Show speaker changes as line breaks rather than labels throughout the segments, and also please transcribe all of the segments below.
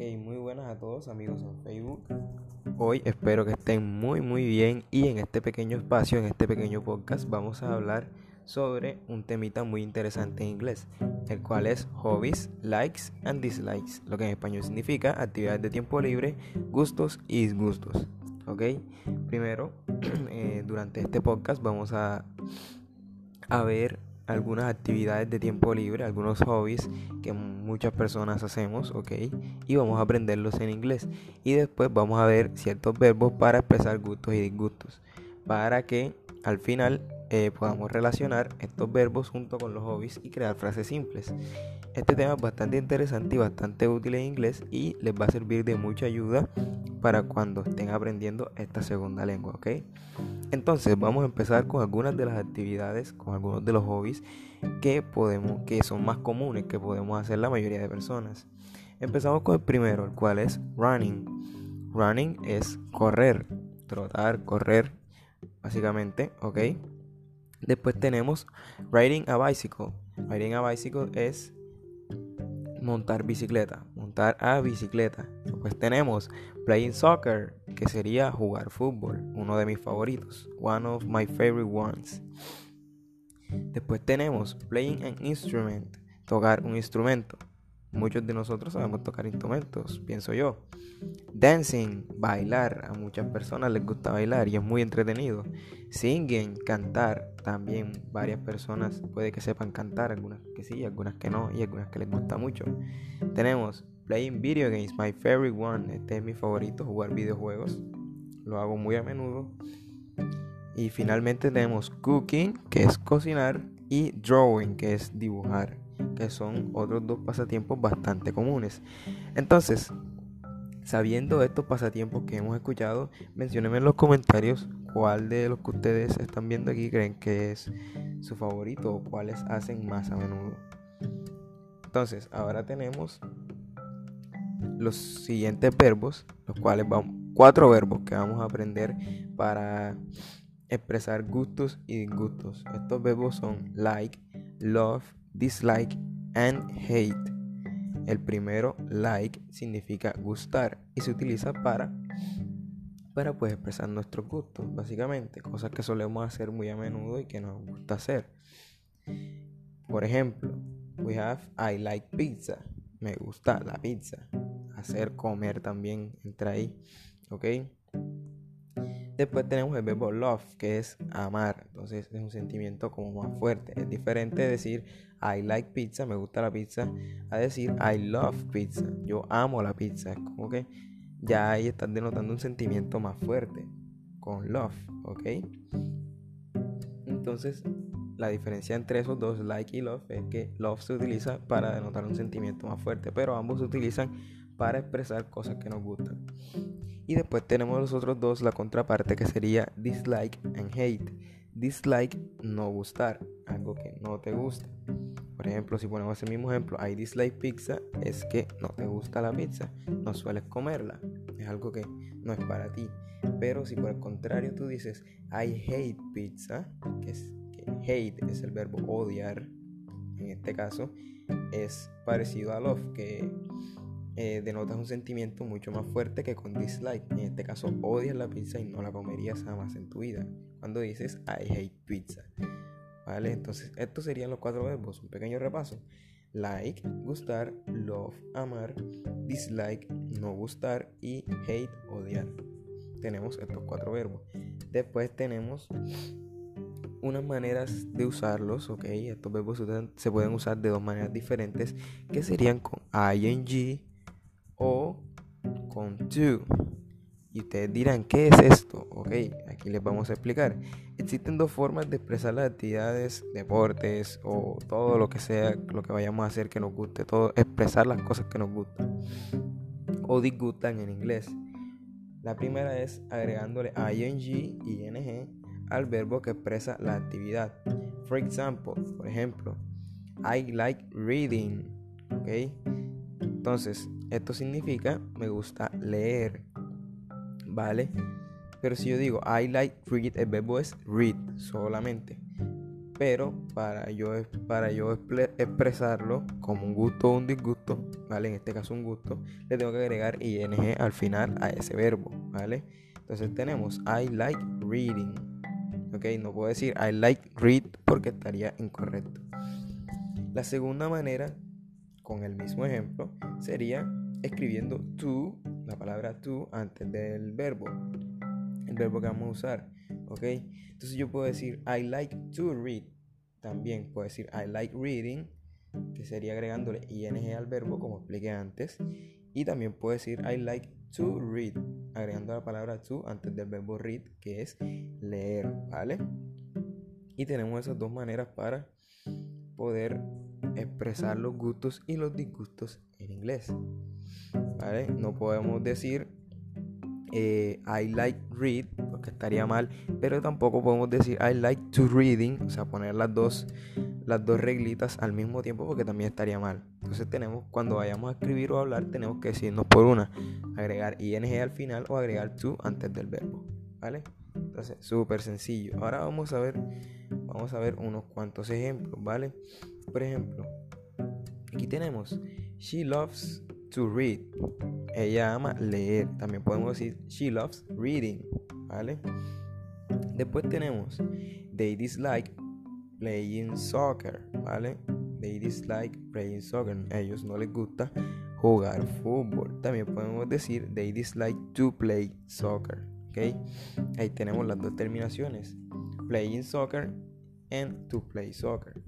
Ok, muy buenas a todos amigos en Facebook. Hoy espero que estén muy muy bien y en este pequeño espacio, en este pequeño podcast, vamos a hablar sobre un temita muy interesante en inglés, el cual es hobbies, likes and dislikes, lo que en español significa actividades de tiempo libre, gustos y disgustos. Ok, primero, eh, durante este podcast vamos a, a ver algunas actividades de tiempo libre, algunos hobbies que muchas personas hacemos, ¿ok? Y vamos a aprenderlos en inglés. Y después vamos a ver ciertos verbos para expresar gustos y disgustos, para que al final eh, podamos relacionar estos verbos junto con los hobbies y crear frases simples. Este tema es bastante interesante y bastante útil en inglés y les va a servir de mucha ayuda para cuando estén aprendiendo esta segunda lengua, ¿ok? Entonces vamos a empezar con algunas de las actividades, con algunos de los hobbies que podemos, que son más comunes que podemos hacer la mayoría de personas. Empezamos con el primero, el cual es running. Running es correr, trotar, correr, básicamente, ¿ok? Después tenemos riding a bicycle. Riding a bicycle es montar bicicleta, montar a bicicleta. Después tenemos playing soccer, que sería jugar fútbol, uno de mis favoritos, one of my favorite ones. Después tenemos playing an instrument, tocar un instrumento. Muchos de nosotros sabemos tocar instrumentos, pienso yo. Dancing, bailar. A muchas personas les gusta bailar y es muy entretenido. Singing, cantar. También varias personas puede que sepan cantar, algunas que sí, algunas que no y algunas que les gusta mucho. Tenemos playing video games, my favorite one. Este es mi favorito, jugar videojuegos. Lo hago muy a menudo. Y finalmente tenemos cooking, que es cocinar, y drawing, que es dibujar que son otros dos pasatiempos bastante comunes. Entonces, sabiendo estos pasatiempos que hemos escuchado, menciónenme en los comentarios cuál de los que ustedes están viendo aquí creen que es su favorito o cuáles hacen más a menudo. Entonces, ahora tenemos los siguientes verbos, los cuales vamos, cuatro verbos que vamos a aprender para expresar gustos y disgustos. Estos verbos son like, love, dislike and hate. El primero, like, significa gustar y se utiliza para para pues expresar nuestros gustos, básicamente, cosas que solemos hacer muy a menudo y que nos gusta hacer. Por ejemplo, we have I like pizza. Me gusta la pizza. Hacer comer también entra ahí, ¿ok? Después tenemos el verbo love, que es amar. Entonces es un sentimiento como más fuerte. Es diferente de decir I like pizza, me gusta la pizza, a decir I love pizza. Yo amo la pizza. Es como que ya ahí estás denotando un sentimiento más fuerte con love, ¿ok? Entonces la diferencia entre esos dos, like y love, es que love se utiliza para denotar un sentimiento más fuerte, pero ambos se utilizan para expresar cosas que nos gustan. Y después tenemos los otros dos, la contraparte que sería dislike and hate. Dislike, no gustar, algo que no te gusta. Por ejemplo, si ponemos el mismo ejemplo, I dislike pizza, es que no te gusta la pizza, no sueles comerla, es algo que no es para ti. Pero si por el contrario tú dices I hate pizza, que es que hate es el verbo odiar, en este caso, es parecido a love, que eh, denotas un sentimiento mucho más fuerte que con dislike. En este caso, odias la pizza y no la comerías jamás en tu vida. Cuando dices I hate pizza. ¿Vale? Entonces, estos serían los cuatro verbos. Un pequeño repaso. Like, gustar, love, amar, dislike, no gustar y hate, odiar. Tenemos estos cuatro verbos. Después tenemos unas maneras de usarlos, ok. Estos verbos se pueden usar de dos maneras diferentes, que serían con ing o con to. Y ustedes dirán, ¿qué es esto? Ok, aquí les vamos a explicar. Existen dos formas de expresar las actividades, deportes o todo lo que sea, lo que vayamos a hacer que nos guste, todo, expresar las cosas que nos gustan o disgustan en inglés. La primera es agregándole ing y ing al verbo que expresa la actividad. For example, por ejemplo, I like reading. ¿Ok? Entonces, esto significa me gusta leer. ¿Vale? Pero si yo digo I like read, el verbo es read solamente. pero para yo, para yo expresarlo como un gusto o un disgusto, ¿vale? En este caso un gusto, le tengo que agregar ing al final a ese verbo, ¿vale? Entonces tenemos I like reading, ¿ok? No puedo decir I like read porque estaría incorrecto. La segunda manera, con el mismo ejemplo, sería escribiendo to, la palabra to, antes del verbo, el verbo que vamos a usar, ¿ok? Entonces yo puedo decir I like to read. También puedo decir I like reading, que sería agregándole ing al verbo como expliqué antes. Y también puedo decir I like to read, agregando la palabra to antes del verbo read, que es leer, ¿vale? Y tenemos esas dos maneras para poder expresar los gustos y los disgustos en inglés. No podemos decir eh, I like read, porque estaría mal, pero tampoco podemos decir I like to reading, o sea, poner las dos, las dos reglitas al mismo tiempo, porque también estaría mal. Entonces tenemos, cuando vayamos a escribir o hablar, tenemos que decirnos por una, agregar ing al final o agregar to antes del verbo, ¿vale? Entonces, súper sencillo. Ahora vamos a ver, vamos a ver unos cuantos ejemplos, ¿vale? Por ejemplo, aquí tenemos, she loves to read. Ella ama leer. También podemos decir she loves reading, ¿vale? Después tenemos they dislike playing soccer, ¿vale? They dislike playing soccer. ellos no les gusta jugar fútbol. También podemos decir they dislike to play soccer, ¿ok? Ahí tenemos las dos terminaciones, playing soccer and to play soccer.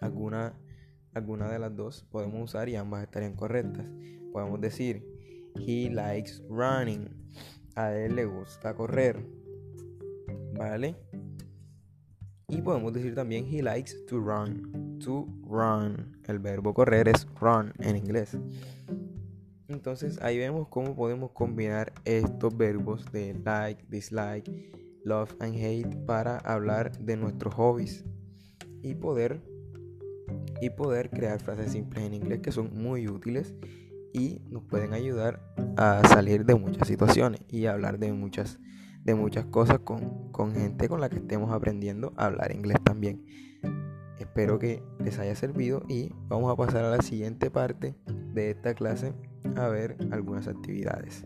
Alguna alguna de las dos podemos usar y ambas estarían correctas. Podemos decir, he likes running. A él le gusta correr. ¿Vale? Y podemos decir también, he likes to run. To run. El verbo correr es run en inglés. Entonces ahí vemos cómo podemos combinar estos verbos de like, dislike, love and hate para hablar de nuestros hobbies y poder y poder crear frases simples en inglés que son muy útiles y nos pueden ayudar a salir de muchas situaciones y hablar de muchas, de muchas cosas con, con gente con la que estemos aprendiendo a hablar inglés también. Espero que les haya servido y vamos a pasar a la siguiente parte de esta clase a ver algunas actividades.